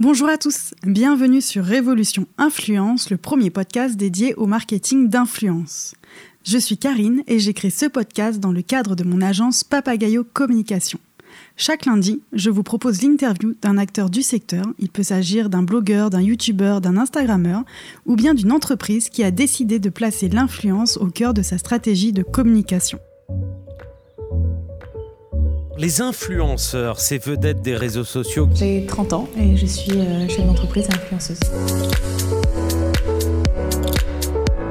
Bonjour à tous, bienvenue sur Révolution Influence, le premier podcast dédié au marketing d'influence. Je suis Karine et j'ai créé ce podcast dans le cadre de mon agence Papagayo Communication. Chaque lundi, je vous propose l'interview d'un acteur du secteur. Il peut s'agir d'un blogueur, d'un youtubeur, d'un instagrammeur ou bien d'une entreprise qui a décidé de placer l'influence au cœur de sa stratégie de communication. Les influenceurs, ces vedettes des réseaux sociaux. J'ai 30 ans et je suis euh, chef d'entreprise et influenceuse.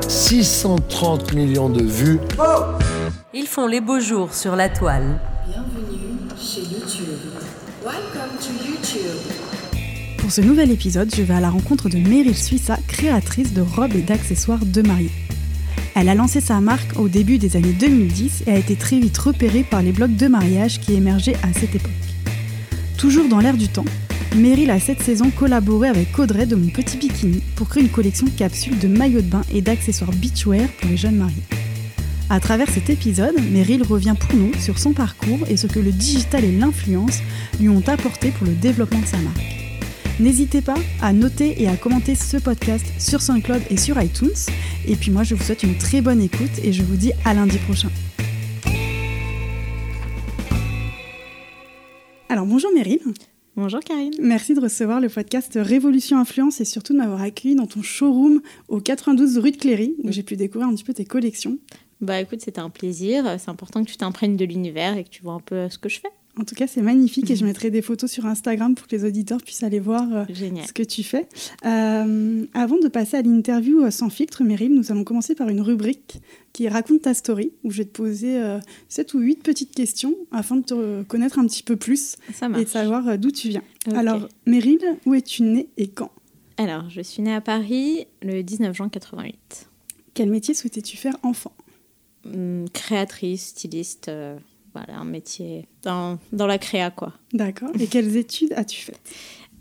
630 millions de vues. Ils font les beaux jours sur la toile. Bienvenue chez YouTube. Welcome to YouTube. Pour ce nouvel épisode, je vais à la rencontre de Meryl Suissa, créatrice de robes et d'accessoires de mariée. Elle a lancé sa marque au début des années 2010 et a été très vite repérée par les blogs de mariage qui émergeaient à cette époque. Toujours dans l'air du temps, Meryl a cette saison collaboré avec Audrey de Mon Petit Bikini pour créer une collection de capsules de maillots de bain et d'accessoires beachwear pour les jeunes mariés. À travers cet épisode, Meryl revient pour nous sur son parcours et ce que le digital et l'influence lui ont apporté pour le développement de sa marque. N'hésitez pas à noter et à commenter ce podcast sur SoundCloud et sur iTunes. Et puis moi, je vous souhaite une très bonne écoute et je vous dis à lundi prochain. Alors bonjour Meryl. Bonjour Karine. Merci de recevoir le podcast Révolution Influence et surtout de m'avoir accueilli dans ton showroom au 92 rue de Cléry où j'ai pu découvrir un petit peu tes collections. Bah écoute, c'était un plaisir. C'est important que tu t'imprègnes de l'univers et que tu vois un peu ce que je fais. En tout cas, c'est magnifique et je mettrai des photos sur Instagram pour que les auditeurs puissent aller voir euh, ce que tu fais. Euh, avant de passer à l'interview euh, sans filtre, Meryl, nous allons commencer par une rubrique qui raconte ta story, où je vais te poser euh, 7 ou 8 petites questions afin de te connaître un petit peu plus et de savoir d'où tu viens. Alors, Meryl, où es-tu née et quand? Alors, je suis née à Paris le 19 juin 88. Quel métier souhaitais-tu faire enfant? Hum, créatrice, styliste, voilà, un métier dans, dans la créa quoi. D'accord. Et quelles études as-tu faites?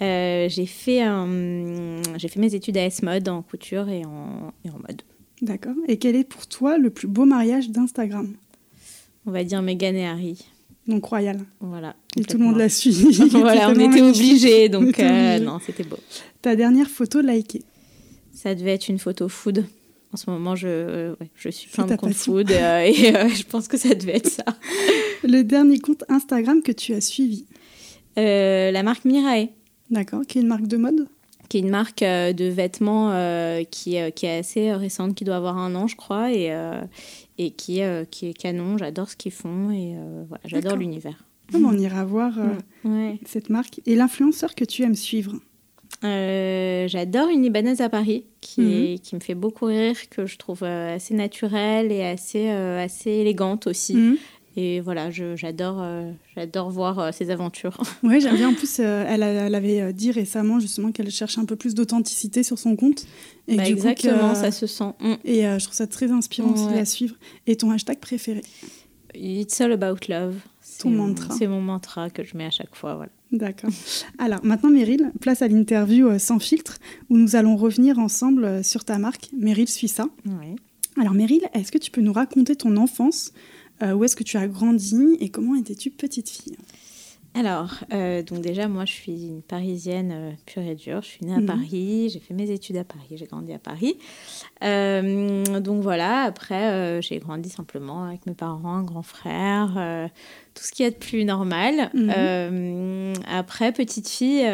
Euh, j'ai fait, un- j'ai fait mes études à S-Mode en couture et en, et en mode. D'accord. Et quel est pour toi le plus beau mariage d'Instagram? On va dire Meghan et Harry. Donc royal. Voilà. Et tout le monde l'a suivi. voilà, on était obligés, On donc euh, non, c'était beau. Ta dernière photo likée? Ça devait être une photo food. En ce moment, je, euh, ouais, je suis plein de passion. food euh, et euh, je pense que ça devait être ça. Le dernier compte Instagram que tu as suivi Euh, la marque Mirae, D'accord. Qui est une marque de mode? Qui est une marque euh, de vêtements euh, qui, euh, qui est assez récente, qui doit avoir un an, je crois, et, euh, et qui, euh, qui est canon. J'adore ce qu'ils font et euh, voilà, j'adore l'univers. On ira voir euh, Ouais. cette marque. Et l'influenceur que tu aimes suivre Euh, J'adore une Libanaise à Paris qui, est- qui me fait beaucoup rire, que je trouve euh, assez naturelle et assez, euh, assez élégante aussi. Mhm. Et voilà, j'adore euh, j'adore voir ses aventures. Ouais, j'aime bien. En plus, elle, avait dit récemment justement qu'elle cherche un peu plus d'authenticité sur son compte. Et Bah, du exactement, ça se sent. Mm. Et je trouve ça très inspirant aussi Ouais. la suivre. Et ton hashtag préféré? It's all about love. C'est Ton mon- mantra. C'est mon mantra que je mets à chaque fois. Voilà. D'accord. Alors maintenant, Meryl, place à l'interview euh, sans filtre où nous allons revenir ensemble euh, sur ta marque, Meryl Suissa. Ouais. Alors Meryl, est-ce que tu peux nous raconter ton enfance Euh, Où est-ce que tu as grandi et comment étais-tu petite fille? Alors, euh, donc déjà, moi, je suis une Parisienne euh, pure et dure. Je suis née à Mhm. Paris, j'ai fait mes études à Paris, j'ai grandi à Paris. Euh, donc voilà, après, j'ai grandi simplement avec mes parents, un grand frère, tout ce qu'il y a de plus normal. Mhm. Après, petite fille...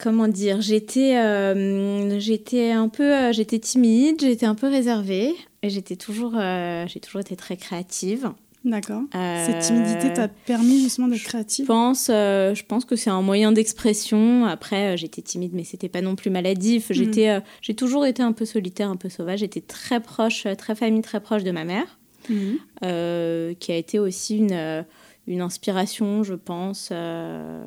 Comment dire J'étais, euh, j'étais un peu, euh, j'étais timide, j'étais un peu réservée, et j'étais toujours, euh, j'ai toujours été très créative. D'accord. Euh, Cette timidité t'a permis justement d'être Je créative pense, euh, je pense que c'est un moyen d'expression. Après, euh, j'étais timide, mais c'était pas non plus maladif. J'étais, euh, j'ai toujours été un peu solitaire, un peu sauvage. J'étais très proche, euh, très famille, très proche de ma mère, euh, qui a été aussi une, euh, une inspiration, je pense, euh,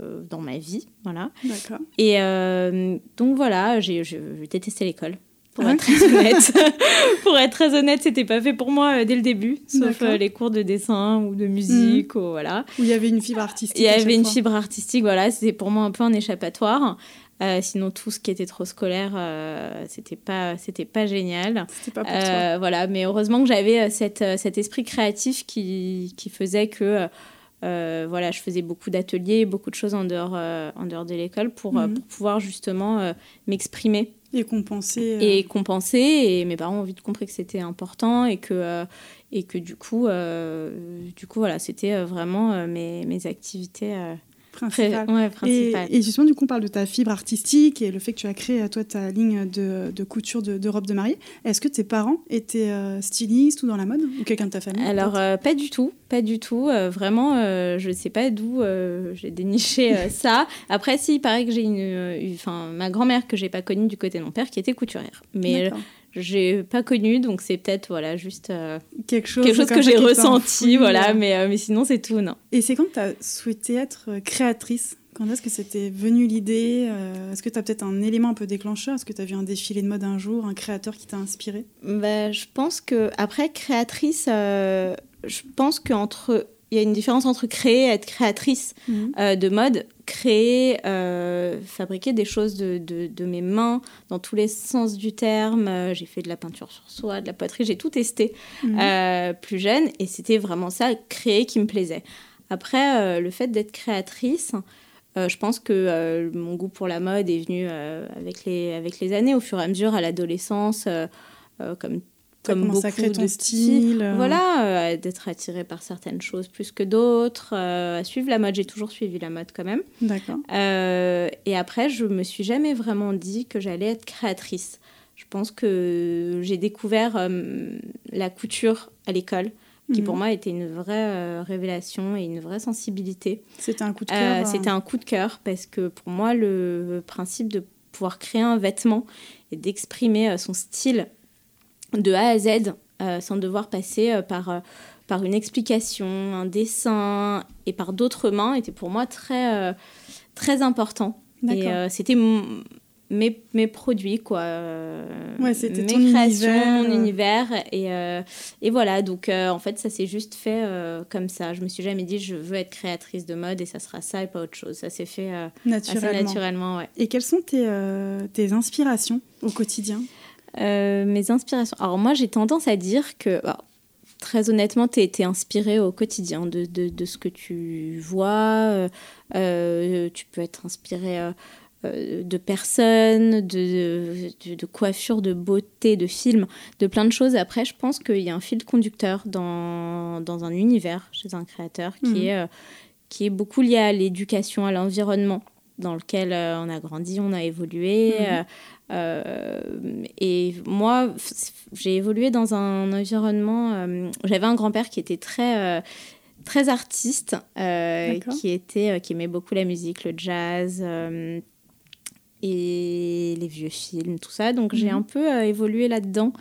euh, dans ma vie. Voilà. D'accord. Et euh, donc voilà, j'ai, je, je détestais l'école. Pour Ah être très honnête, pour être très honnête, c'était pas fait pour moi euh, dès le début, sauf euh, les cours de dessin ou de musique, ou voilà. Où il y avait une fibre artistique. Il y avait une fois. fibre artistique, voilà, c'était pour moi un peu un échappatoire. Euh, sinon, tout ce qui était trop scolaire, euh, c'était pas, c'était pas génial. C'était pas pour toi. Voilà, mais heureusement que j'avais cette, cet esprit créatif qui, qui faisait que euh, voilà, je faisais beaucoup d'ateliers, beaucoup de choses en dehors, euh, en dehors de l'école pour, euh, Mhm. pour pouvoir justement m'exprimer Et compenser. euh, et compenser. Et mes parents ont vite compris que c'était important et que, euh, et que du coup, euh, du coup voilà, c'était vraiment mes, mes activités pré- ouais, Et, justement, du coup, on parle de ta fibre artistique et le fait que tu as créé, toi, ta ligne de, de couture de, de robe de mariée. Est-ce que tes parents étaient euh, stylistes ou dans la mode Ou quelqu'un de ta famille Alors, euh, pas du tout, pas du tout. euh, vraiment, euh, je sais pas d'où j'ai déniché ça. Après, si, il paraît que j'ai une, une- enfin, ma grand-mère que j'ai pas connue du côté de mon père qui était couturière. Mais. J'ai pas connu, donc c'est peut-être voilà juste euh, quelque chose, quelque chose que j'ai ressenti, voilà. Mais, euh, mais sinon, c'est tout, non. Et c'est quand tu as souhaité être créatrice Quand est-ce que c'était venu l'idée Euh, Est-ce que tu as peut-être un élément un peu déclencheur Est-ce que tu as vu un défilé de mode un jour, un créateur qui t'a inspiré? Bah, je pense que après créatrice, euh, je pense qu'entre il y a une différence entre créer et être créatrice euh, de mode. Créer, euh, fabriquer des choses de, de, de mes mains dans tous les sens du terme. Euh, j'ai fait de la peinture sur soie, de la poterie, j'ai tout testé Mhm. euh, plus jeune et c'était vraiment ça, créer, qui me plaisait. Après, le fait d'être créatrice, euh, je pense que euh, mon goût pour la mode est venu euh, avec, les, avec les années, au fur et à mesure, à l'adolescence, comme, comme beaucoup ton de style. euh, Voilà, euh, d'être attiré par certaines choses plus que d'autres, euh, à suivre la mode. J'ai toujours suivi la mode quand même. D'accord. Et après, je me suis jamais vraiment dit que j'allais être créatrice. Je pense que j'ai découvert la couture à l'école, qui Mhm. pour moi était une vraie euh, révélation et une vraie sensibilité. C'était un coup de cœur. euh, C'était un coup de cœur parce que pour moi, le principe de pouvoir créer un vêtement et d'exprimer euh, son style de A à Z euh, sans devoir passer euh, par, euh, par une explication, un dessin et par d'autres mains était pour moi très, très important. Et c'était mes, mes produits, quoi. Ouais, c'était mes ton créations, univers, mon univers. Et, euh, et voilà, donc euh, en fait, ça s'est juste fait euh, comme ça. Je me suis jamais dit, je veux être créatrice de mode et ça sera ça et pas autre chose. Ça s'est fait assez naturellement. ouais. Et quelles sont tes, tes inspirations au quotidien? Euh, mes inspirations. Alors moi, j'ai tendance à dire que, bah, très honnêtement, tu es, inspiré au quotidien de, de, de ce que tu vois. euh, euh, tu peux être inspiré euh, de personnes, de, de, de coiffure, de beauté, de films, de plein de choses. Après, je pense qu'il y a un fil conducteur dans, dans un univers chez un créateur qui, Mhm. est, qui est beaucoup lié à l'éducation, à l'environnement dans lequel euh, on a grandi, on a évolué. Mhm. euh, euh, et moi, j'ai évolué dans un environnement. euh, J'avais un grand-père qui était très, euh, très artiste, qui était, qui aimait beaucoup la musique, le jazz et les vieux films, tout ça. Donc j'ai Mhm. un peu évolué là-dedans.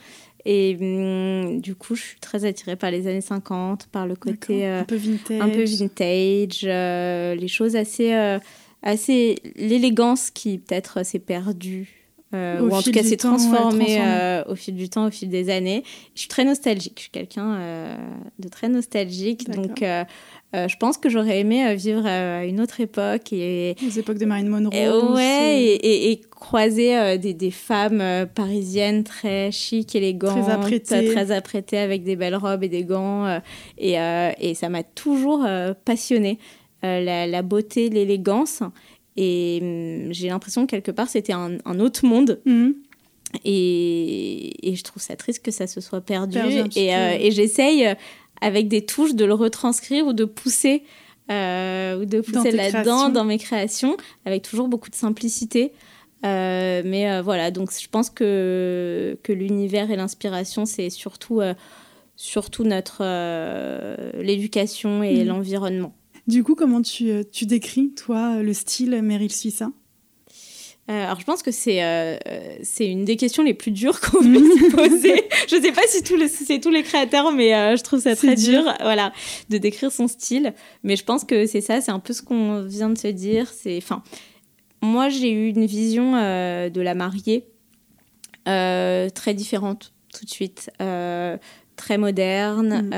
Et hum, du coup, je suis très attirée par les années 50, par le côté euh, un peu vintage. un peu vintage, euh, les choses assez, euh, assez l'élégance qui peut-être s'est perdue. euh, ou en tout cas s'est transformée euh, au fil du temps, au fil des années. Je suis très nostalgique, je suis quelqu'un euh, de très nostalgique, donc euh, euh, je pense que j'aurais aimé euh, vivre à une autre époque et, Les époques de Marilyn Monroe. et ouais, et, et- et croiser euh, des, des femmes euh, parisiennes très chic, élégantes, Très apprêtées. très apprêtées avec des belles robes et des gants. euh, et, euh, et ça m'a toujours euh, passionnée, euh, la, la beauté, l'élégance. Et hum, j'ai l'impression que quelque part, c'était un, un autre monde. Mhm. Et, et je trouve ça triste que ça se soit perdu. Et euh, et j'essaye, euh, avec des touches, de le retranscrire ou de pousser, euh, ou de Dans pousser là-dedans, dans mes créations, avec toujours beaucoup de simplicité. Euh, mais euh, voilà, donc je pense que, que l'univers et l'inspiration, c'est surtout, euh, surtout notre euh, l'éducation et Mhm. l'environnement. Du coup, comment tu, euh, tu décris, toi, le style Meryl Suissa? Euh, alors, je pense que c'est euh, c'est une des questions les plus dures qu'on puisse se poser. je ne sais pas si c'est tous les créateurs, mais euh, je trouve ça très dur. dur, voilà, de décrire son style. Mais je pense que c'est ça, c'est un peu ce qu'on vient de se dire. C'est, enfin, moi, j'ai eu une vision euh, de la mariée très différente tout de suite, très moderne. Mhm.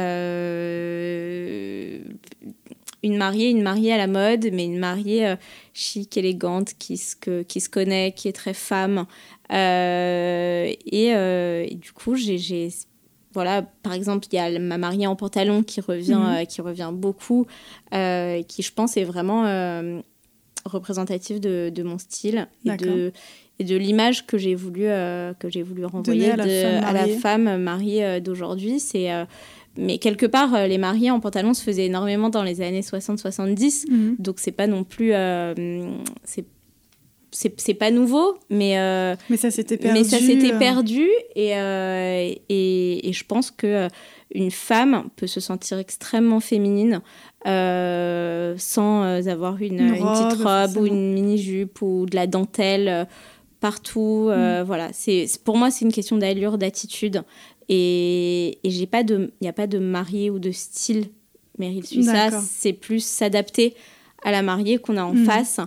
Une mariée, une mariée à la mode, mais une mariée euh, chic, élégante, qui se, que- qui se connaît, qui est très femme. Euh, et, euh, et du coup, j'ai, j'ai- voilà, par exemple, il y a ma mariée en pantalon qui revient, Mhm. qui revient beaucoup, qui je pense est vraiment représentative de, de mon style et de, et de l'image que j'ai voulu, que j'ai voulu renvoyer à la de- à la mariée. femme mariée d'aujourd'hui. C'est, mais quelque part, euh, les mariés en pantalon se faisaient énormément dans les années 60-70. Mhm. Donc c'est pas non plus euh, c'est pas nouveau mais euh, Mais ça s'était perdu. mais ça s'était euh, perdu et, et, et je pense que une femme peut se sentir extrêmement féminine sans avoir une, Une petite robe ou une mini jupe ou de la dentelle partout euh, voilà c'est pour moi c'est une question d'allure d'attitude et, et j'ai pas de il n'y a pas de mariée ou de style Meryl Suissa c'est plus s'adapter à la mariée qu'on a en Mhm. face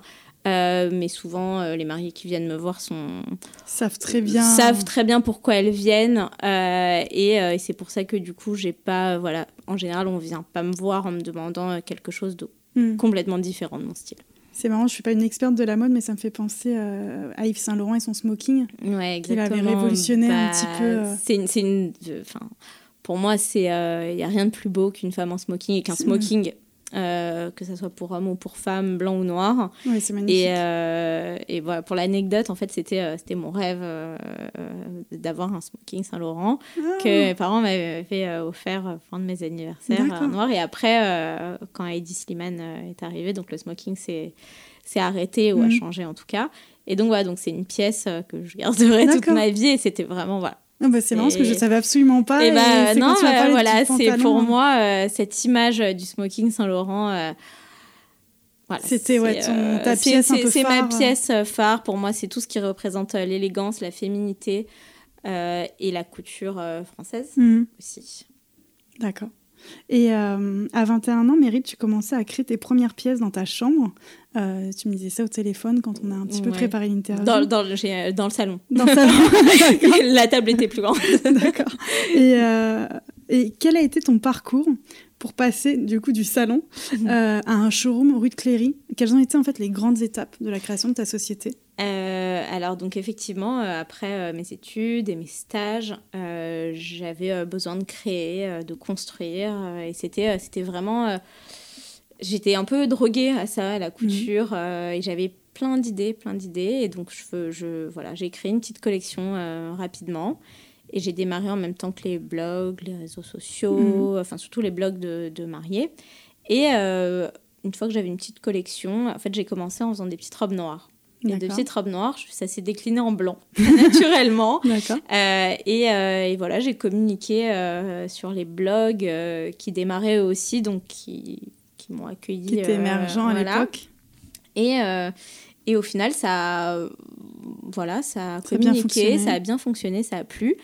Euh, mais souvent, euh, les mariés qui viennent me voir sont, savent très bien. savent très bien pourquoi elles viennent. euh, et, et c'est pour ça que du coup, j'ai pas. Voilà, en général, on vient pas me voir en me demandant quelque chose de Mhm. complètement différent de mon style. C'est marrant, je suis pas une experte de la mode, mais ça me fait penser euh, à Yves Saint Laurent et son smoking. Ouais, Qu'il avait révolutionné un petit peu, euh. Bah, C'est une. c'est une euh, pour moi, il n'y a rien de plus beau qu'une femme en smoking et qu'un C'est- smoking, euh, que ce soit pour homme ou pour femme, blanc ou noir. Oui, c'est magnifique. Et, euh, et voilà, pour l'anecdote, en fait, c'était euh, c'était mon rêve d'avoir un smoking Saint-Laurent Ah, que mes parents m'avaient offert euh, fin de mes anniversaires noir. Et après, quand Heidi Slimane est arrivée, donc le smoking s'est arrêté ou a Mhm. changé en tout cas. Et donc voilà, donc c'est une pièce que je garderai toute ma vie. Et c'était vraiment voilà. Ah bah, c'est marrant parce que je Et- savais absolument pas. et bah c'est quand non, bah, voilà, c'est pour hein. moi euh, cette image euh, du smoking Saint-Laurent. euh, voilà, C'était, ouais, ton- ta pièce un c'est- peu C'est ma pièce phare. Pour moi, c'est tout ce qui représente l'élégance, la féminité euh, et la couture française Mhm. aussi. D'accord. Et euh, à 21 ans, Meryl, tu commençais à créer tes premières pièces dans ta chambre. Euh, tu me disais ça au téléphone quand on a un petit peu préparé l'interview. Dans, dans, le, j'ai- euh, dans le salon. Dans le salon. La table était plus grande. D'accord. Et, euh, et quel a été ton parcours pour passer du coup du salon Mhm. euh, à un showroom rue de Cléry? Quelles ont été en fait les grandes étapes de la création de ta société? Euh, alors donc effectivement, euh, après euh, mes études et mes stages, j'avais besoin de créer, de construire, et c'était c'était vraiment, j'étais un peu droguée à ça, à la couture, euh, et j'avais plein d'idées, plein d'idées, et donc je, je voilà, j'ai créé une petite collection rapidement. Et j'ai démarré en même temps que les blogs, les réseaux sociaux, enfin surtout les blogs de, de mariés. Et une fois que j'avais une petite collection, en fait j'ai commencé en faisant des petites robes noires. Des D'accord. petites robes noires, ça s'est décliné en blanc, naturellement. Euh, et, euh, et voilà, j'ai communiqué euh, sur les blogs qui démarraient aussi, donc qui, qui m'ont accueilli. Qui était euh, émergent à l'époque. Et, et au final, ça a, voilà, ça a communiqué, ça a bien fonctionné, ça a plu.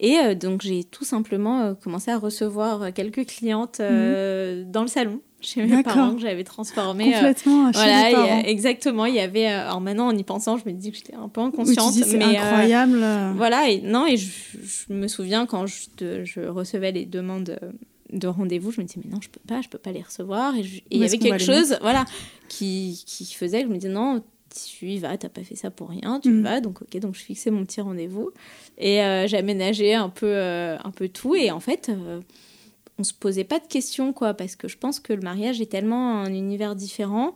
Et donc, j'ai tout simplement commencé à recevoir quelques clientes euh, dans le salon chez mes parents que j'avais transformées. euh, Complètement chez voilà, les et, euh, parents. exactement. Il y avait. euh, alors maintenant, en y pensant, je me dis que j'étais un peu inconsciente. dis c'est euh, incroyable. euh, voilà, et non, et je, je me souviens quand je, de- je recevais les demandes euh, de rendez-vous, je me disais, mais non, je peux pas, je peux pas les recevoir. Et il y avait quelque chose, voilà, qui, qui faisait que je me disais, non, tu y vas, t'as pas fait ça pour rien, tu Mm. vas. Donc, ok, donc je fixais mon petit rendez-vous. Et euh, j'aménageais un peu, euh, un peu tout. Et en fait, euh, on se posait pas de questions, quoi, parce que je pense que le mariage est tellement un univers différent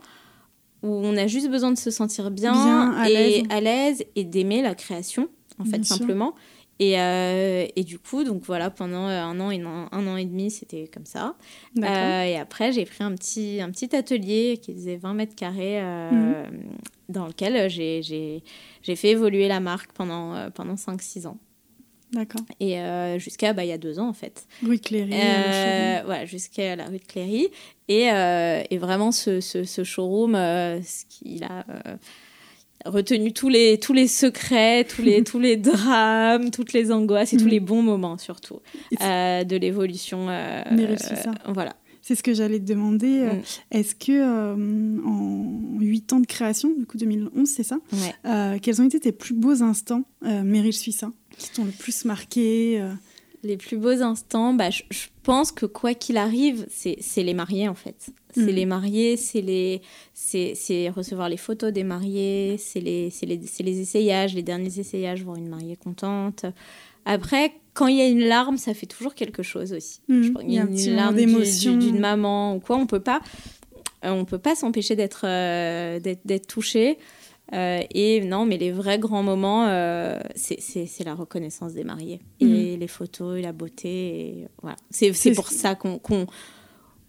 où on a juste besoin de se sentir bien, Bien, à et l'aise. à l'aise et d'aimer la création, en fait, Bien sûr. simplement. Et, euh, et du coup, donc voilà, pendant euh, un an et un, un an et demi, c'était comme ça. Euh, et après, j'ai pris un petit, un petit atelier qui faisait 20 mètres carrés, euh, Mhm. dans lequel j'ai- fait évoluer la marque pendant, pendant 5-6 ans. D'accord. Et euh, jusqu'à bah, il y a deux ans, en fait. Rue de Cléry. euh, Euh, voilà, jusqu'à la rue de Cléry. Et, euh, et vraiment, ce, ce, ce showroom, ce qu'il a retenu tous les, tous les secrets, tous les, tous les drames, toutes les angoisses et tous Mhm. les bons moments, surtout, de l'évolution. euh, Meryl Suissa. voilà. C'est ce que j'allais te demander. euh, Mm. Est-ce que euh, en 8 ans de création, du coup 2011, c'est ça Ouais. euh, Quels ont été tes plus beaux instants, euh, Meryl Suissa Qui t'ont le plus marqué Les plus beaux instants, bah, je, je pense que quoi qu'il arrive, c'est les mariés en fait. C'est Mhm. les mariés, c'est les, c'est recevoir les photos des mariés, c'est les, les, les essayages, les derniers essayages, voir une mariée contente. Après, quand il y a une larme, ça fait toujours quelque chose aussi. Mhm. Je pense Il y a un une larme d'émotion. du- d'une maman ou quoi, on peut pas, euh, on peut pas s'empêcher d'être euh, d'être touché. Euh, et non, mais les vrais grands moments, euh, c'est- la reconnaissance des mariés. Et les photos, et la beauté. Voilà. C'est pour ça qu'on qu'on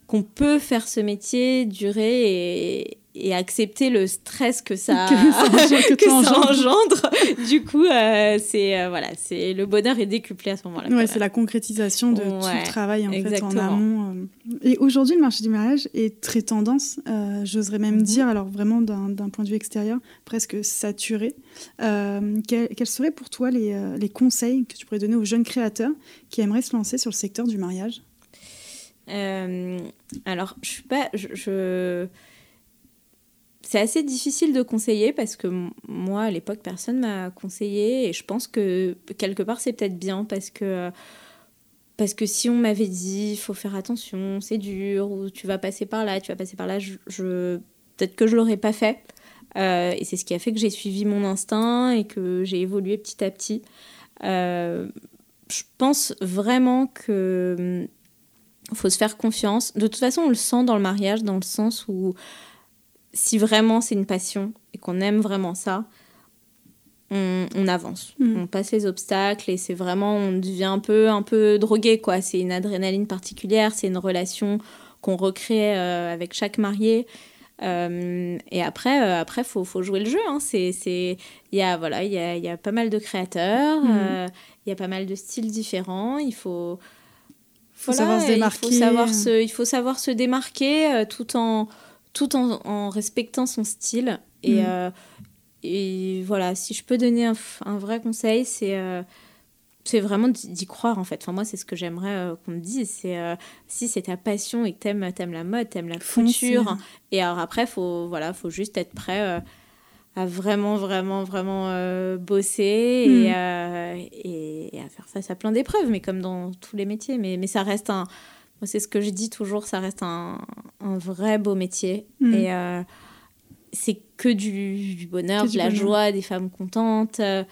qu'on peut faire ce métier, durer et, et accepter le stress que ça, Que ça engendre- que que ça ça engendre. engendre. du coup, euh, c'est euh, voilà, c'est le bonheur est décuplé à ce moment-là. Ouais, c'est la concrétisation de tout le travail en fait en exactement. amont. euh. Et aujourd'hui, le marché du mariage est très tendance. euh, J'oserais même Mhm. dire, alors vraiment d'un point de vue extérieur, presque saturé. Quels, quels seraient pour toi les, les conseils que tu pourrais donner aux jeunes créateurs qui aimeraient se lancer sur le secteur du mariage? Alors, je suis pas. Je, je- C'est assez difficile de conseiller parce que moi, à l'époque, personne m'a conseillé et je pense que quelque part, c'est peut-être bien parce que. Parce que si on m'avait dit, faut faire attention, c'est dur, ou tu vas passer par là, tu vas passer par là, je, peut-être que je l'aurais pas fait. Euh, et c'est ce qui a fait que j'ai suivi mon instinct et que j'ai évolué petit à petit. Euh, je pense vraiment que hum, faut se faire confiance. De toute façon, on le sent dans le mariage, dans le sens où si vraiment c'est une passion et qu'on aime vraiment ça, on, on avance, Mhm. on passe les obstacles et c'est vraiment, on devient un peu, un peu drogué quoi. C'est une adrénaline particulière, c'est une relation qu'on recrée euh, avec chaque marié. Euh, et après, euh, après, faut, faut jouer le jeu. Hein. C'est, c'est, il y a, voilà, il y a, y a pas mal de créateurs, Mhm. euh, il y a pas mal de styles différents. Il faut, faut voilà, savoir se il démarquer. faut savoir se, il faut savoir se démarquer tout en, tout en, en respectant son style. Et, Mhm. euh, et voilà, si je peux donner un, vrai conseil, c'est euh, c'est vraiment d'y croire en fait. Enfin, moi, c'est ce que j'aimerais euh, qu'on me dise. C'est euh, si c'est ta passion et que t'aimes aimes la mode, t'aimes la couture. Et alors après, faut voilà, faut juste être prêt euh, à vraiment, vraiment, vraiment bosser Mm. et, et, et à faire face à plein d'épreuves, mais comme dans tous les métiers. Mais, mais ça reste un. C'est ce que je dis toujours, ça reste un, un vrai beau métier. Mm. Et euh, c'est que du, du bonheur, Que de du la bonheur. joie, des femmes contentes. euh,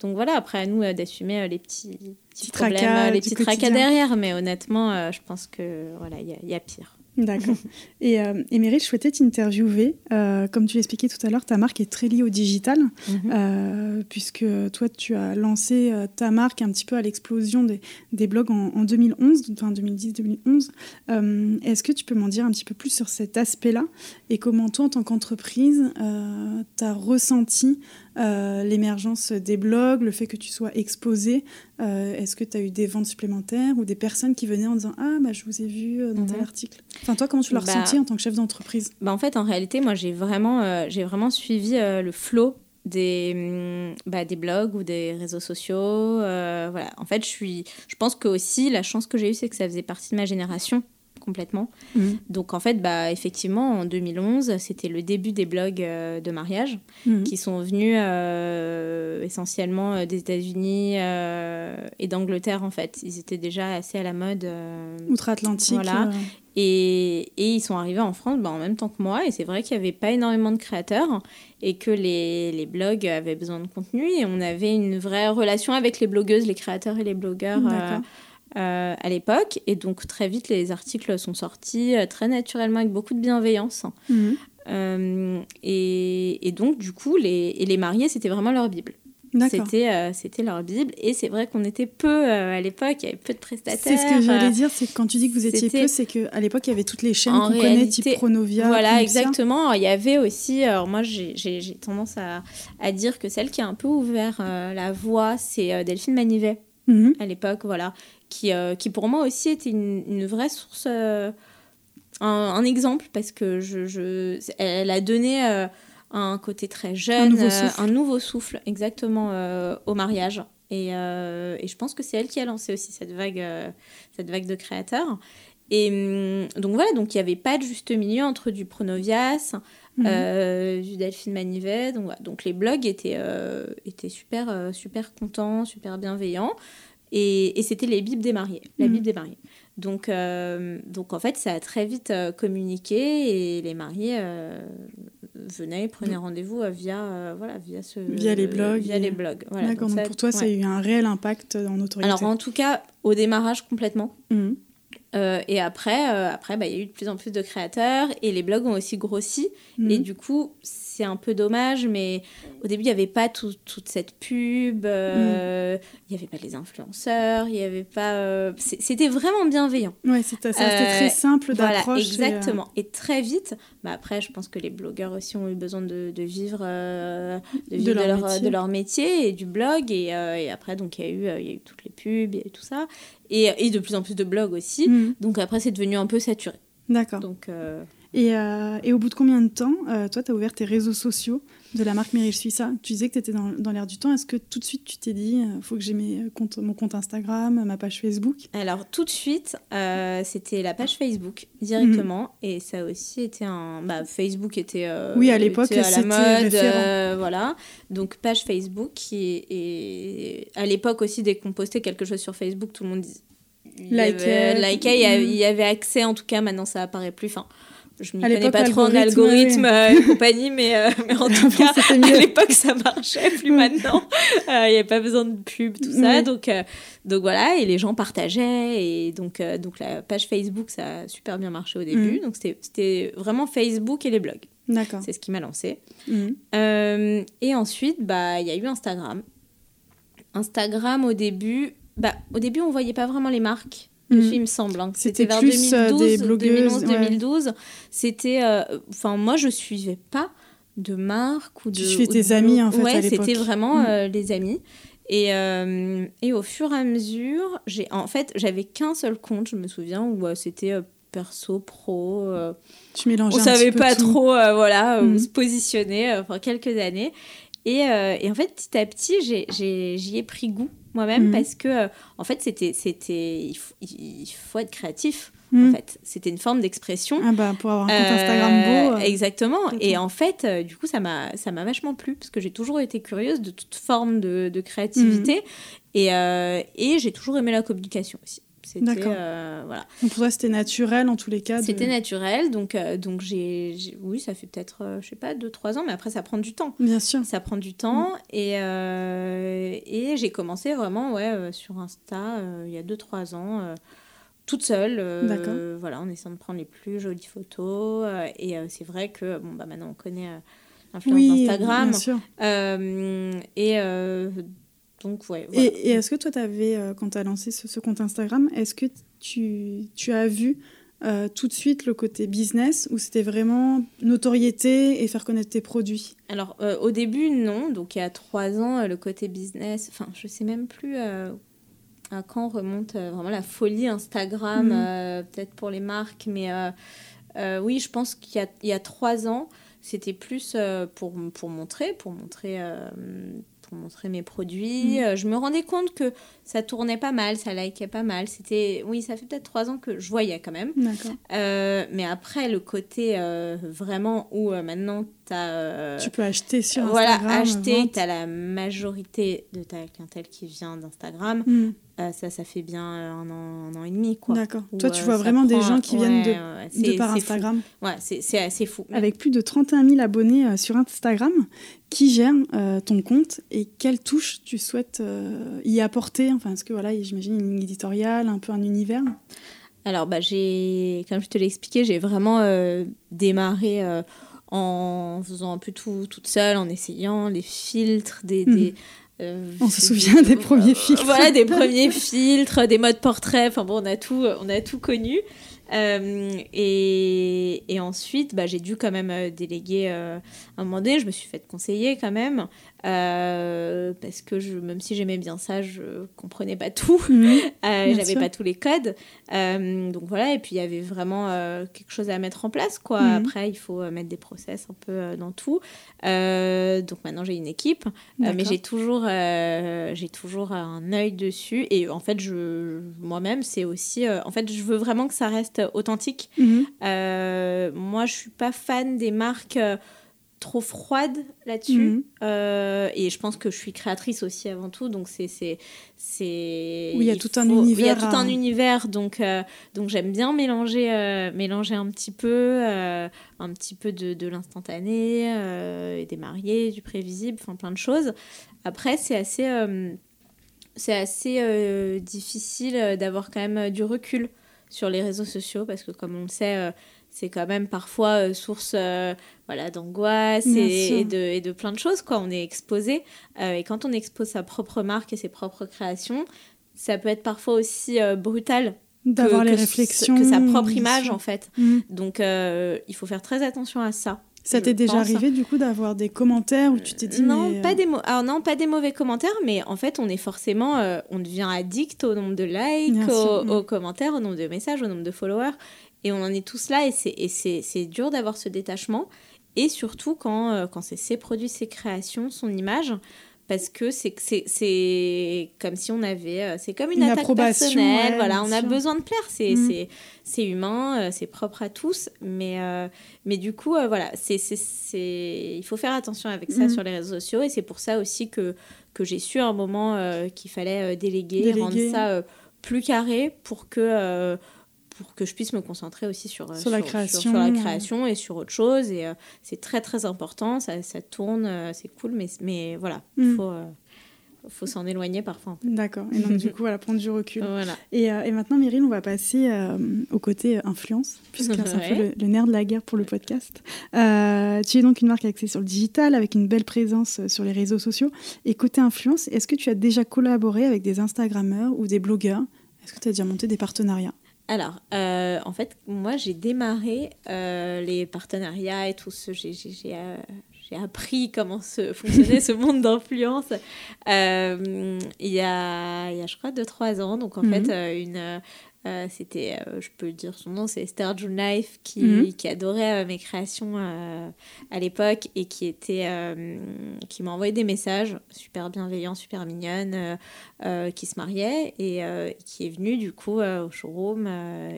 donc voilà, après à nous euh, d'assumer les petits, petits Petits problèmes, tracas les petits tracas derrière. Mais honnêtement, je pense que voilà, il y a pire. D'accord. Et, euh, et Meryl, je souhaitais t'interviewer. Euh, comme tu l'expliquais tout à l'heure, ta marque est très liée au digital, Mhm. euh, puisque toi, tu as lancé euh, ta marque un petit peu à l'explosion des, des blogs en, en 2011, enfin 2010-2011. Euh, Est-ce que tu peux m'en dire un petit peu plus sur cet aspect-là et comment toi, en tant qu'entreprise, tu as ressenti euh, l'émergence des blogs, le fait que tu sois exposé euh, Est-ce que tu as eu des ventes supplémentaires ou des personnes qui venaient en disant Ah, bah, je vous ai vu euh, dans tel Mhm. article Enfin, toi, comment tu l'as Bah, ressenti en tant que chef d'entreprise? Bah, en fait, en réalité, moi, j'ai vraiment, j'ai vraiment suivi le flot des, hum, bah, des blogs ou des réseaux sociaux. euh, voilà. En fait, je, suis, je pense que aussi, la chance que j'ai eue, c'est que ça faisait partie de ma génération complètement. Mhm. Donc, en fait, bah, effectivement, en 2011, c'était le début des blogs euh, de mariage Mhm. qui sont venus euh, essentiellement euh, des États-Unis et d'Angleterre, en fait. Ils étaient déjà assez à la mode. Outre-Atlantique. Voilà. et, et ils sont arrivés en France bah, en même temps que moi. Et c'est vrai qu'il n'y avait pas énormément de créateurs et que les, les blogs avaient besoin de contenu. Et on avait une vraie relation avec les blogueuses, les créateurs et les blogueurs euh, à l'époque. Et donc très vite, les articles sont sortis euh, très naturellement avec beaucoup de bienveillance. Mhm. Euh, et, et donc du coup, les, et les mariés, c'était vraiment leur Bible. C'était c'était leur Bible. Et c'est vrai qu'on était peu à l'époque, il y avait peu de prestataires. C'est ce que j'allais dire, c'est que quand tu dis que vous étiez peu, c'est qu'à l'époque, il y avait toutes les chaînes qu'on connaît, type Pronovia. Voilà, exactement. Il y avait aussi, alors moi j'ai tendance à, à dire que celle qui a un peu ouvert la voie, c'est Delphine Manivet Mhm. à l'époque, voilà, qui, euh, qui pour moi aussi était une, une vraie source, euh, un, un exemple, parce que je, je, elle a donné euh, un côté très jeune, nouveau euh, souffle. un nouveau souffle, exactement, au mariage. Et, et je pense que c'est elle qui a lancé aussi cette vague, cette vague de créateurs. Et hum, donc voilà, donc il n'y avait pas de juste milieu entre du Pronovias, Mhm. euh, du Delphine Manivet. Donc, voilà. donc les blogs étaient, euh, étaient super, euh, super contents, super bienveillants. Et, et c'était les bibles des mariés, la Mhm. Bible des mariés. Donc, euh, donc en fait, ça a très vite euh, communiqué et les mariés euh, venaient, prenaient rendez-vous euh, via, voilà, via, ce, Via les blogs Via et- les blogs. Voilà, D'accord, donc donc ça- pour toi, ça a ouais. eu un réel impact en notoriété. Alors en tout cas, au démarrage complètement. Euh, et après, euh, après bah, il y a eu de plus en plus de créateurs et les blogs ont aussi grossi. Mhm. Et du coup, c'est un peu dommage, mais au début, il n'y avait pas tout- toute cette pub, euh, il n'y avait pas les influenceurs, il n'y avait pas... euh, C'était vraiment bienveillant. Ouais, c'était Euh, très simple d'approche. exactement. Et, très vite, bah après, je pense que les blogueurs aussi ont eu besoin de, de vivre, de, De vivre de, leur leur, métier. de leur métier et du blog. Et, et après, donc, il y, a eu, il y a eu toutes les pubs et tout ça. Et, et de plus en plus de blogs aussi. Mhm. Donc après, c'est devenu un peu saturé. D'accord. Donc, euh, Et, euh, et au bout de combien de temps, euh, toi, tu as ouvert tes réseaux sociaux de la marque Meryl Suissa Tu disais que tu étais dans, dans l'air du temps. Est-ce que tout de suite, tu t'es dit, il faut que j'ai mon compte Instagram, ma page Facebook? Alors tout de suite, euh, c'était la page Facebook directement. Et ça aussi été un bah, Facebook était euh, Oui, à l'époque, était à la c'était mode euh, voilà. Donc page Facebook et à l'époque aussi dès qu'on postait quelque chose sur Facebook tout le monde dis- il y Likait. avait, likait, il y avait- Mhm. il y avait accès. En tout cas maintenant ça apparaît plus. Enfin je m'y connais pas trop en algorithme euh, et compagnie mais, euh, mais en tout cas à l'époque ça marchait plus maintenant. Euh, il n'y avait pas besoin de pub tout ça. Oui. donc euh, donc voilà et les gens partageaient et donc euh, donc la page Facebook ça a super bien marché au début. Mhm. donc c'était vraiment Facebook et les blogs. D'accord. c'est ce qui m'a lancé. Euh, et ensuite bah il y a eu Instagram. Instagram au début bah au début on voyait pas vraiment les marques Dessus, il me semble. hein. C'était vers plus, euh, 2012, des blogueuses, 2011, ouais. 2012. C'était, euh, enfin, moi, je suivais pas de marque ou de. Tu suivais ou tes de amis, en fait, Ouais, c'était vraiment Mm. euh, les amis. Et, euh, et au fur et à mesure, j'ai, en fait, j'avais qu'un seul compte, je me souviens, où euh, c'était euh, perso, pro. euh, Tu mélangeais on savait pas tout. trop euh, voilà, où Mhm. se positionner euh, pendant quelques années. Et, euh, et en fait, petit à petit, j'ai- j'ai- j'y ai, pris goût moi-même Mhm. parce que, euh, en fait, c'était, c'était, il, faut, il faut être créatif. En fait, c'était une forme d'expression. Ah bah, pour avoir un compte Euh, Instagram beau. euh, Exactement. ok. Et en fait, euh, du coup, ça m'a, ça m'a vachement plu parce que j'ai toujours été curieuse de toute forme de, de créativité Mhm. et, euh, et j'ai toujours aimé la communication aussi. C'était, euh, voilà. donc pour toi, c'était naturel en tous les cas. de- C'était naturel, donc, euh, donc j'ai, oui, ça fait peut-être, euh, je sais pas, 2-3 ans, mais après ça prend du temps. Bien sûr. Ça prend du temps Mm. et, euh, et j'ai commencé vraiment ouais, euh, sur Insta il y a 2-3 ans, toute seule, voilà, en essayant de prendre les plus jolies photos. et c'est vrai que bon, bah, maintenant on connaît l'influence Oui, d'Instagram. bien sûr. Et donc, ouais. voilà. Et, et est-ce que toi, tu avais, quand tu as lancé ce, ce compte Instagram, est-ce que tu, tu as vu euh, tout de suite le côté business ou c'était vraiment notoriété et faire connaître tes produits? Alors, euh, au début, non. Donc, il y a trois ans, euh, le côté business, enfin, je sais même plus euh, à quand remonte euh, vraiment la folie Instagram, Mhm. euh, peut-être pour les marques, mais euh, euh, oui, je pense qu'il y a, il y a trois ans, c'était plus euh, pour, pour montrer, pour montrer. Pour montrer mes produits, Mhm. Euh, je me rendais compte que ça tournait pas mal, ça likait pas mal. C'était, oui, ça fait peut-être trois ans que je voyais quand même. Euh, mais après, le côté euh, vraiment où euh, maintenant tu as. tu peux acheter sur voilà, Instagram. acheter, vente. tu as la majorité de ta clientèle qui vient d'Instagram. Hmm, Euh, ça, ça fait bien euh, un an, un an et demi, quoi. D'accord. Toi, tu euh, vois vraiment des gens qui viennent de, Ouais, de par c'est fou. Instagram. Ouais, c'est assez fou. Avec plus de 31 000 abonnés sur Instagram, qui gère euh, ton compte et quelle touche tu souhaites euh, y apporter? Enfin, est-ce que voilà, j'imagine une ligne éditoriale, un peu un univers? Alors, bah, j'ai, comme je te l'ai expliqué, j'ai vraiment démarré en faisant un peu tout toute seule, en essayant les filtres, des. Des euh, On se souvient des premiers filtres. Voilà, des premiers filtres, des modes portraits. Enfin bon, on a tout, on a tout connu. Euh, et, et ensuite, bah, j'ai dû quand même euh, déléguer euh, à un moment donné. Je me suis fait conseiller quand même. Euh, parce que je, même si j'aimais bien ça, je comprenais pas tout. Mhm. Euh, J'avais pas tous les codes. Euh, donc voilà, et puis il y avait vraiment quelque chose à mettre en place. quoi. Mhm. Après, il faut mettre des process un peu dans tout. Donc maintenant, j'ai une équipe. Mais j'ai toujours, j'ai toujours un œil dessus. Et en fait, je, moi-même, c'est aussi. en fait, je veux vraiment que ça reste authentique. Mhm. Moi, je suis pas fan des marques. Trop froide là-dessus. Mhm. Euh, et je pense que je suis créatrice aussi avant tout, donc c'est c'est c'est. Oui, il y a tout un Il y a univers tout à- un univers, donc euh, donc j'aime bien mélanger euh, mélanger un petit peu un petit peu de, de l'instantané et des mariés, du prévisible, enfin plein de choses. Après, c'est assez c'est assez difficile d'avoir quand même du recul sur les réseaux sociaux parce que comme on le sait c'est quand même parfois euh, source euh, voilà d'angoisse et, de, et de plein de choses quoi on est exposé Euh, et quand on expose sa propre marque et ses propres créations ça peut être parfois aussi brutal D'avoir les que réflexions. que sa propre image en fait Mhm. donc euh, il faut faire très attention à ça Ça t'est déjà pense. arrivé du coup d'avoir des commentaires où tu t'es dit non, mais, pas des alors non, pas des mauvais commentaires, mais en fait, on est forcément, euh, on devient addict au nombre de likes, aux, mm. commentaires, au nombre de messages, au nombre de followers, et on en est tous là, et c'est dur d'avoir ce détachement, et surtout quand euh, quand c'est ses produits, ses créations, son image. Parce que c'est comme si on avait. euh, C'est comme une, Une attaque personnelle. ouais, voilà, on a sûr. besoin de plaire. C'est Mm. c'est- humain, euh, c'est propre à tous. Mais, euh, mais du coup, euh, voilà, c'est il faut faire attention avec ça Mhm. sur les réseaux sociaux. Et c'est pour ça aussi que, que j'ai su à un moment euh, qu'il fallait déléguer, Déléguer. rendre ça plus carré pour que, pour que je puisse me concentrer aussi sur, euh, Sur la création, sur, la création et sur autre chose. Et euh, c'est très, très important. Ça, ça tourne, euh, c'est cool. Mais, mais voilà, il Mhm. faut, euh, faut s'en éloigner parfois. D'accord. Et donc du coup, voilà, prendre du recul. Voilà. Et, et maintenant, Meryl, on va passer au côté influence, puisque c'est un peu Ouais. le, le nerf de la guerre pour le podcast. Tu es donc une marque axée sur le digital, avec une belle présence sur les réseaux sociaux. Et côté influence, est-ce que tu as déjà collaboré avec des Instagrammeurs ou des blogueurs? Est-ce que tu as déjà monté des partenariats? Alors, euh, en fait, moi, j'ai démarré euh, les partenariats et tout ce. J'ai, euh, appris comment se fonctionnait ce monde d'influence il, y a, il y a, je crois, 2-3 ans. Donc, en Mhm. fait, une. Euh, c'était, euh, je peux dire son nom, c'est Esther Knife qui, Mhm. qui adorait euh, mes créations à l'époque et qui était, qui m'a envoyé des messages super bienveillants, super mignonnes, qui se mariait et qui est venue du coup au showroom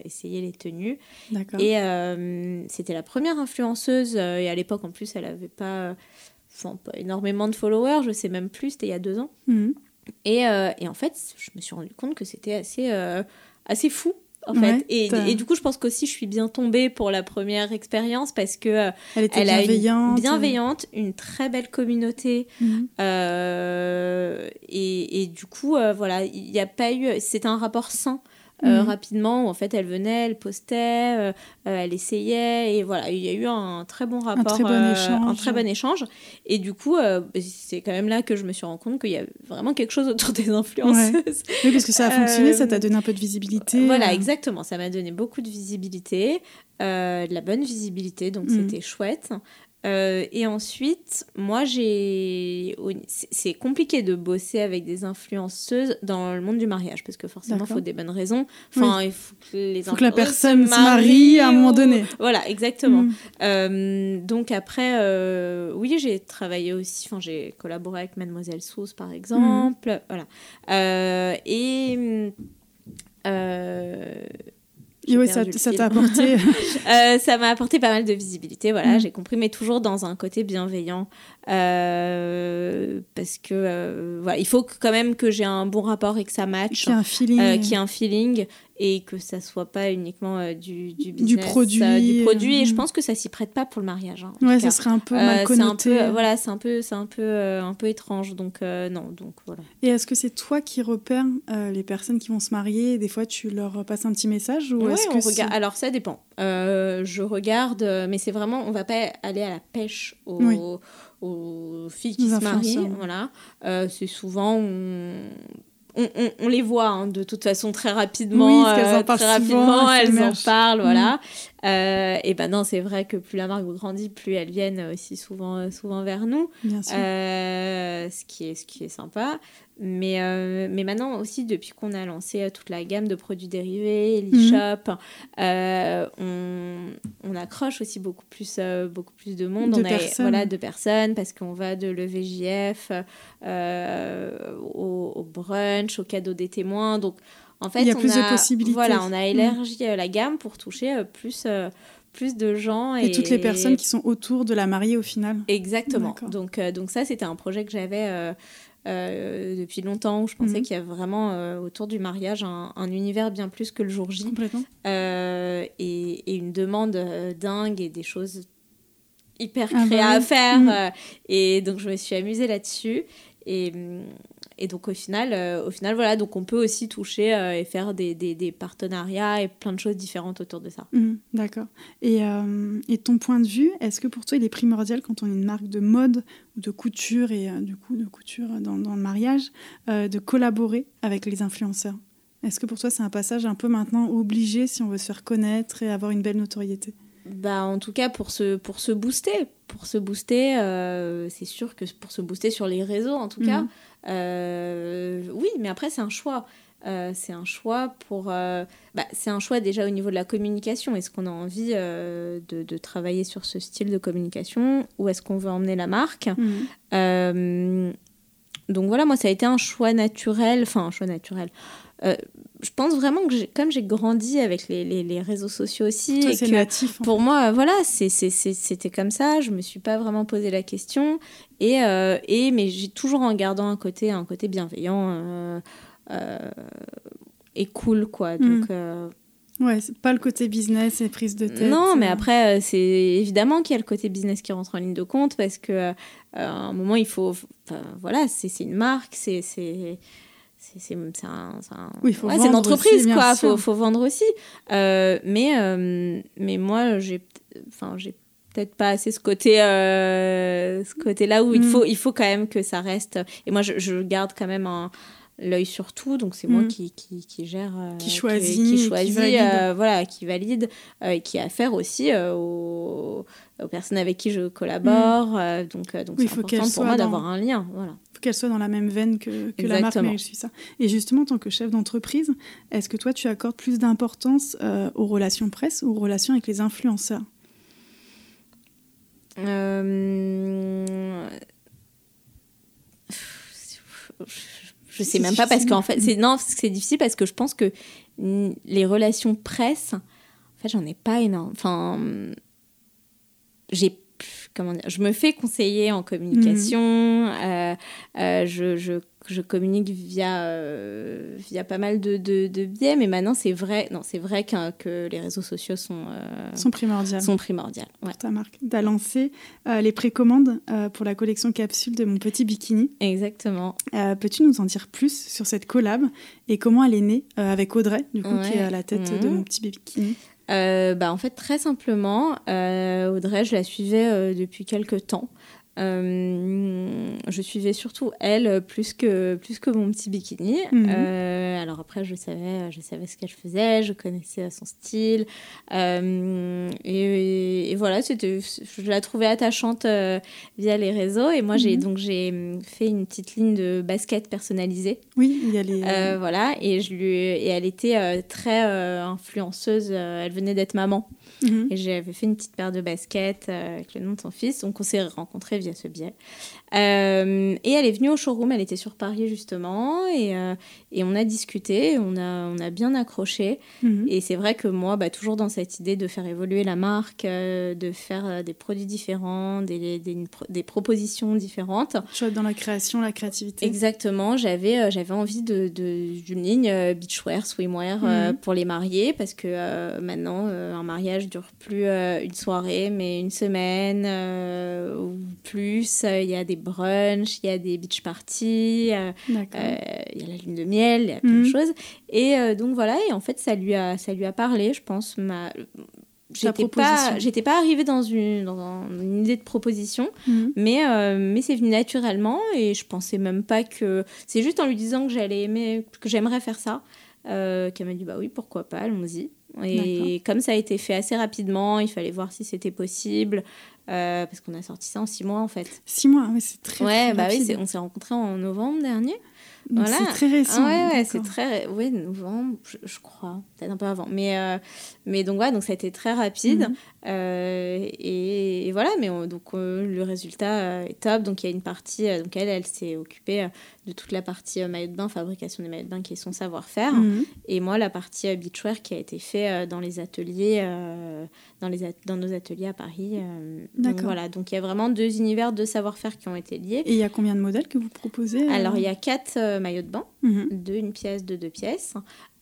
essayer les tenues. D'accord. Et c'était la première influenceuse et à l'époque en plus elle avait pas, enfin, pas énormément de followers, je sais même plus, c'était il y a deux ans. Mhm. Et, et en fait, je me suis rendu compte que c'était assez, assez fou. En Ouais, fait. Et, du coup, je pense qu'aussi, je suis bien tombée pour la première expérience parce que euh, Elle était elle a bienveillante. une bienveillante, une très belle communauté. Mhm. Euh, et, et du coup, euh, voilà, il n'y a pas eu. C'était un rapport sain. Euh, Mhm. rapidement où en fait elle venait, elle postait, euh, euh, elle essayait et voilà il y a eu un très bon rapport, très bon euh, échange. un très bon échange et du coup euh, c'est quand même là que je me suis rendu compte qu'il y a vraiment quelque chose autour des influenceuses. Oui, parce que ça a fonctionné, ça t'a donné un peu de visibilité. Voilà, exactement. Ça m'a donné beaucoup de visibilité, de la bonne visibilité, donc Mhm. c'était chouette. Euh, et ensuite, moi, j'ai. c'est- compliqué de bosser avec des influenceuses dans le monde du mariage, parce que forcément, il faut des bonnes raisons. Enfin, il faut que les Faut que la personne se marie à un moment donné. Voilà, exactement. Mhm. Euh, donc après, euh, oui, j'ai travaillé aussi, enfin j'ai collaboré avec Mademoiselle Sauce par exemple, voilà. Et euh, Et j'ai oui, ça perdu le ça fil. t'a apporté. Euh, ça m'a apporté pas mal de visibilité, voilà, Mm. j'ai compris, mais toujours dans un côté bienveillant, euh, parce que euh, voilà, il faut que- quand même que j'ai un bon rapport et que ça matche, qui a un feeling. euh, qu'il y ait un feeling et que ça soit pas uniquement euh, du, du business, produit, euh, du produit. Et je mm. pense que ça s'y prête pas pour le mariage. hein, Ouais, ça serait un peu Euh, mal c'est un connoté. peu, voilà, c'est un peu, c'est un peu, euh, un peu étrange. Donc euh, non, donc voilà. Et est-ce que c'est toi qui repères euh, les personnes qui vont se marier et des fois tu leur passes un petit message ou Ouais, est-ce on que regarde. Alors ça dépend. Euh, je regarde, euh, mais c'est vraiment, on va pas aller à la pêche aux, Oui. aux filles qui se marient. Voilà, Euh, c'est souvent on, on, on- on les voit hein, de toute façon très rapidement. Oui, qu'elles en euh, très souvent, rapidement, elles elles en parlent, voilà. Euh, et ben non, c'est vrai que plus la marque grandit, plus elles viennent aussi souvent, euh, souvent vers nous. Bien sûr. Euh, ce, qui est, ce qui est sympa. Mais, euh, mais maintenant aussi, depuis qu'on a lancé toute la gamme de produits dérivés, Mhm. l'e-shop, on, on accroche aussi beaucoup plus, beaucoup plus de monde. De on a, personnes. Voilà, de personnes, parce qu'on va de l'EVJF au, au brunch, au cadeau des témoins. Donc, en fait, Il y a on plus de a- possibilités. Voilà, on a Mhm. élargi euh, la gamme pour toucher euh, plus, euh, plus de gens. Et, toutes les personnes qui sont autour de la mariée au final. Exactement. Donc, euh, donc ça, c'était un projet que j'avais euh, euh, depuis longtemps, où je pensais Mhm. qu'il y avait vraiment autour du mariage un, un univers bien plus que le jour J. Complètement. Et, et une demande dingue et des choses hyper Ah bah oui. à faire. Mm. et donc, je me suis amusée là-dessus. Et, et donc, au final, euh, au final, voilà, donc on peut aussi toucher euh, et faire des, des, des partenariats et plein de choses différentes autour de ça. Mhm, D'accord. Et, euh, et ton point de vue, est-ce que pour toi il est primordial quand on est une marque de mode ou de couture et du coup de couture dans, dans le mariage de collaborer avec les influenceurs? Est-ce que pour toi c'est un passage un peu maintenant obligé si on veut se faire connaître et avoir une belle notoriété? Bah, en tout cas, pour se, pour se booster. Pour se booster, euh, c'est sûr que pour se booster sur les réseaux, en tout cas, Mhm. euh, oui, mais après, c'est un choix. Euh, c'est un choix pour. euh, bah, c'est un choix déjà au niveau de la communication. Est-ce qu'on a envie euh, de, de travailler sur ce style de communication ou est-ce qu'on veut emmener la marque Mhm. Euh, Donc voilà, moi, ça a été un choix naturel. Enfin, un choix naturel. Je pense vraiment que comme j'ai grandi avec les, les- les réseaux sociaux aussi, Toi et c'est que natif. en pour moi, voilà, c'était comme ça. Je me suis pas vraiment posé la question. Et, euh, et mais j'ai toujours en gardant un côté, un côté bienveillant euh, euh, et cool, quoi. Donc, euh, fait. Ouais, c'est pas le côté business et prise de tête. non, mais après, c'est évidemment qu'il y a le côté business qui rentre en ligne de compte parce que euh, à un moment, il faut. enfin, voilà, c'est c'est une marque, c'est. C'est un, un- Oui, ouais, une entreprise aussi, quoi. faut, faut vendre aussi. Euh, mais euh, mais moi j'ai enfin j'ai peut-être pas assez ce côté euh, ce côté là où il Mm. faut il faut quand même que ça reste. Et moi je, je garde quand même un l'œil sur tout. Donc c'est moi Mm. qui, qui, qui gère Qui choisit, qui, qui choisit voilà qui valide qui a affaire aussi aux, aux personnes avec qui je collabore euh, donc donc Oui, c'est important pour moi d'avoir un lien voilà qu'elle soit dans la même veine que, que la marque. Meryl Suissa. Et justement, en tant que chef d'entreprise, est-ce que toi, tu accordes plus d'importance euh, aux relations presse ou aux relations avec les influenceurs? Euh, Je sais même pas parce qu'en fait, c'est non, c'est difficile parce que je pense que les relations presse, en fait, j'en ai pas énorme. Enfin, j'ai comment dire, je me fais conseiller en communication. euh, euh, je, je, je communique via euh, via pas mal de, de, de biais, mais maintenant c'est vrai, non, c'est vrai qu'un- que les réseaux sociaux sont sont primordiales sont primordiales. Ouais. ta marque Tu as lancé les précommandes pour la collection capsule de mon petit bikini. Exactement. Peux-tu nous en dire plus sur cette collab et comment elle est née avec Audrey, du coup, qui est à la tête de mon petit bikini? Bah, en fait, très simplement, euh, Audrey, je la suivais euh, depuis quelques temps. Euh, je suivais surtout elle euh, plus que, plus que mon petit bikini. Mhm. Euh, alors après, je savais, je savais ce qu'elle faisait, je connaissais son style. Euh, et, et voilà, je la trouvais attachante via les réseaux. Et moi, j'ai, Mhm. donc, j'ai fait une petite ligne de basket personnalisée. Oui, il y a les... Voilà, et, je lui, et elle était très influenceuse, elle venait d'être maman. Et j'avais fait une petite paire de baskets euh, avec le nom de son fils, donc on s'est rencontrés via ce biais. Euh, et elle est venue au showroom, elle était sur Paris justement, et, euh, et on a discuté, on a, on a bien accroché. Mhm. Et c'est vrai que moi, bah, toujours dans cette idée de faire évoluer la marque, de faire des produits différents, des, des, des propositions différentes. Tu vois, dans la création, la créativité. Exactement, j'avais j'avais envie de de- d'une ligne beachwear, swimwear Mhm. pour les mariés parce que maintenant un mariage dure plus euh, une soirée mais une semaine euh, ou plus. Euh, Il y a des brunchs, il y a des beach parties, il y a la lune de miel, il y a plein Mhm. de choses. Et donc voilà, et en fait ça lui a ça lui a parlé, je pense. Ma J'étais pas, proposition. j'étais pas arrivée dans une, dans un- une idée de proposition, Mhm. mais, mais c'est venu naturellement et je pensais même pas que. C'est juste en lui disant que j'allais aimer, que j'aimerais faire ça, qu'elle m'a dit bah oui, pourquoi pas, allons-y. Et comme ça a été fait assez rapidement, il fallait voir si c'était possible. euh, parce qu'on a sorti ça en six mois en fait. Six mois, ouais, c'est très, ouais, très bah oui, rapide. c'est- on s'est rencontrés en novembre dernier. Donc voilà. c'est très récent. Ah ouais, ouais, c'est très. Ouais, novembre, je, je crois. Peut-être un peu avant. Mais, euh, mais donc, ouais, donc ça a été très rapide. Mhm. Et, et voilà, mais on- donc euh, le résultat euh, est top. Donc il y a une partie. euh, donc elle, elle s'est occupée euh, de toute la partie euh, maillot de bain, fabrication des maillots de bain qui est son savoir-faire. Mhm. Et moi, la partie euh, beachwear qui a été fait euh, dans les ateliers, euh, dans, les at- dans nos ateliers à Paris. euh, donc D'accord. voilà, donc il y a vraiment deux univers de savoir-faire qui ont été liés. Et il y a combien de modèles que vous proposez euh? Alors il y a quatre euh, maillots de bain Mhm. de une pièce, de deux pièces.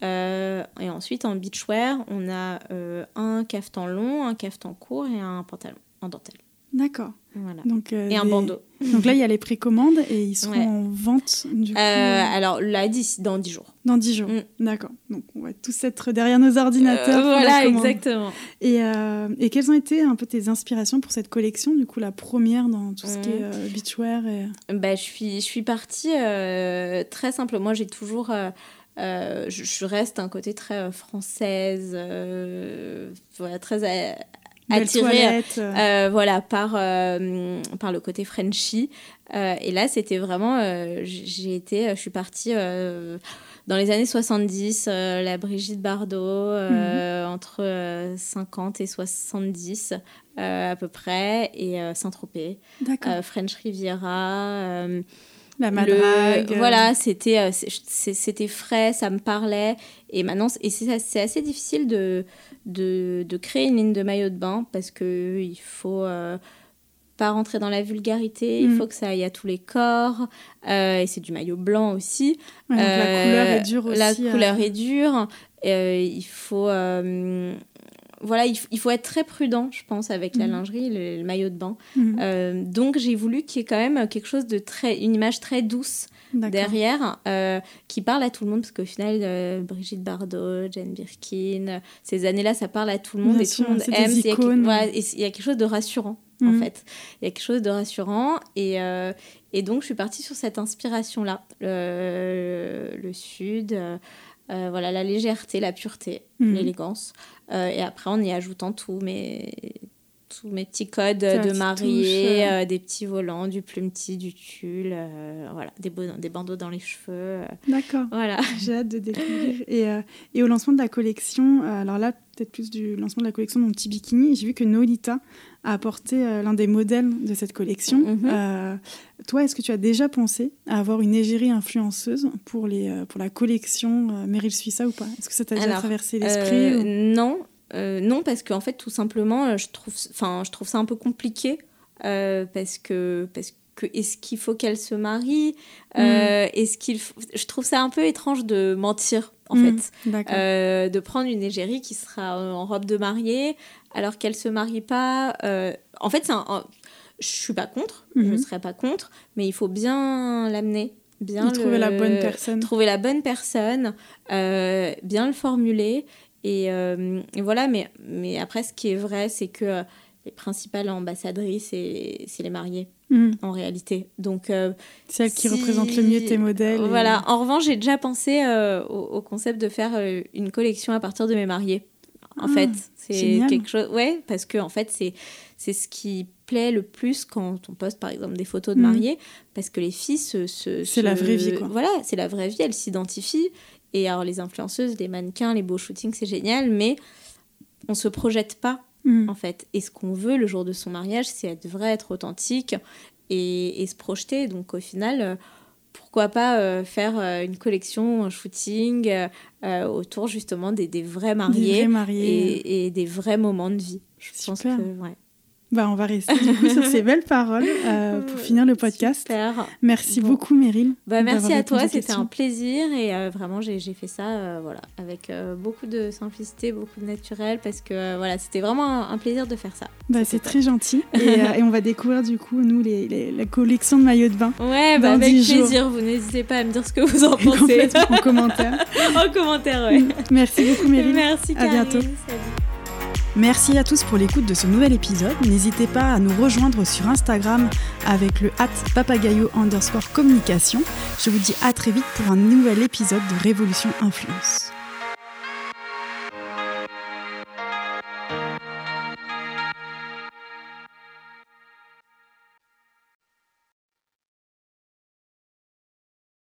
Euh, et ensuite, en beachwear, on a euh, un cafetan long, un cafetan court et un pantalon en dentelle. D'accord. Voilà. Donc, euh, Et un bandeau. Donc là, il y a les précommandes et ils seront Ouais. en vente du coup, Euh, alors là, d'ici, dans 10 jours. dans 10 jours. Mm. D'accord. Donc on va tous être derrière nos ordinateurs. Euh, voilà, exactement. Et, euh, et quelles ont été un peu tes inspirations pour cette collection Du coup, la première dans tout ce qui est beachwear et... Bah, je, suis, je suis partie très simple. Moi, j'ai toujours. je, je reste un côté très française, voilà, très attirée. euh, Euh, voilà, par, euh, par le côté Frenchy. Euh, et là, c'était vraiment. j'ai été. Je suis partie dans les années 70, euh, la Brigitte Bardot, euh, entre euh, 50 et 70 euh, à peu près, et Saint-Tropez, French Riviera. La madrague. euh, Voilà, c'était euh, c'était frais, ça me parlait. Et maintenant, et c'est assez difficile de, de, de créer une ligne de maillot de bain parce que il faut euh, pas rentrer dans la vulgarité, il Mm. faut que ça aille à tous les corps. euh, et c'est du maillot blanc aussi. Ouais, donc la couleur est dure aussi. La euh, couleur est dure. il faut. Voilà, il, faut être très prudent, je pense, avec la Mhm. lingerie, le- le maillot de bain. mhm. Euh, donc j'ai voulu qu'il y ait quand même quelque chose de très, une image très douce derrière, euh, qui parle à tout le monde, parce qu'au final, euh, Brigitte Bardot, Jane Birkin, ces années-là, ça parle à tout le monde Bien et sûr, tout le monde aime. Il y a voilà, y quelque chose de rassurant. En Mhm. fait, il y a quelque chose de rassurant et, et donc je suis partie sur cette inspiration-là, le, le sud, euh, voilà la légèreté, la pureté, Mhm. l'élégance, Euh, et après en y ajoutant tous mes tous mes petits codes Ta de mariée, euh. euh, des petits volants, du plumetis, du tulle, euh, voilà, des, beaux- des bandeaux dans les cheveux, euh, D'accord. voilà. J'ai hâte de découvrir. Et, euh, et au lancement de la collection, euh, alors là, peut-être plus du lancement de la collection de mon petit bikini, j'ai vu que Nolita a apporté euh, l'un des modèles de cette collection. Mhm. Euh, toi, est-ce que tu as déjà pensé à avoir une égérie influenceuse pour, les, euh, pour la collection euh, Meryl Suissa ou pas? Est-ce que ça t'a déjà traversé l'esprit Euh, ou- Non, euh, non parce qu'en fait tout simplement euh, je trouve, enfin je trouve ça un peu compliqué euh, parce que parce que est-ce qu'il faut qu'elle se marie Mm. Euh, Est-ce qu'il faut- je trouve ça un peu étrange de mentir en Mm, fait. De prendre une égérie qui sera en robe de mariée alors qu'elle se marie pas. en fait, c'est un, un- je suis pas contre, je Mhm. serais pas contre, mais il faut bien l'amener, bien trouver la bonne personne. trouver la bonne personne, bien le formuler. Et, euh, et voilà, mais, mais après, ce qui est vrai, c'est que euh, les principales ambassadrices, c'est c'est les mariés, Mm. en réalité. Donc, euh, Celle qui si- représente le mieux tes modèles. et- voilà. En revanche, j'ai déjà pensé euh, au, au concept de faire une collection à partir de mes mariés. En Ah, fait, c'est quelque chose. Ouais, parce que en fait, c'est c'est ce qui plaît le plus quand on poste par exemple des photos de Mhm. mariés, parce que les filles se. se- C'est la vraie vie, quoi. Voilà, c'est la vraie vie. Elles s'identifient. Et alors, les influenceuses, les mannequins, les beaux shootings, c'est génial, mais on se projette pas Mm. en fait. Et ce qu'on veut le jour de son mariage, c'est être vrai, être authentique et, et se projeter. Donc au final, euh, pourquoi pas euh, faire euh, une collection, un shooting euh, autour justement des, des vrais Des mariés vrais mariés. et, et des vrais moments de vie. Je pense que ouais. Bah, on va rester du coup sur ces belles paroles euh, pour finir le podcast. Super. Merci Bon. beaucoup, Meryl. Bah, merci à toi, c'était un plaisir et euh, vraiment j'ai fait ça euh, voilà, avec beaucoup de simplicité, beaucoup de naturel parce que voilà, c'était vraiment un, un plaisir de faire ça. Bah, c'est très gentil. Et, et on va découvrir du coup, nous, les, les- la collection de maillots de bain. Ouais, bah, avec 10 jours. plaisir, vous n'hésitez pas à me dire ce que vous en pensez en commentaire. en commentaire. Ouais. Merci beaucoup, Meryl. Merci À Karine. bientôt. Salut. Merci à tous pour l'écoute de ce nouvel épisode. N'hésitez pas à nous rejoindre sur Instagram avec le hat papagayo underscore communication. Je vous dis à très vite pour un nouvel épisode de Révolution Influence.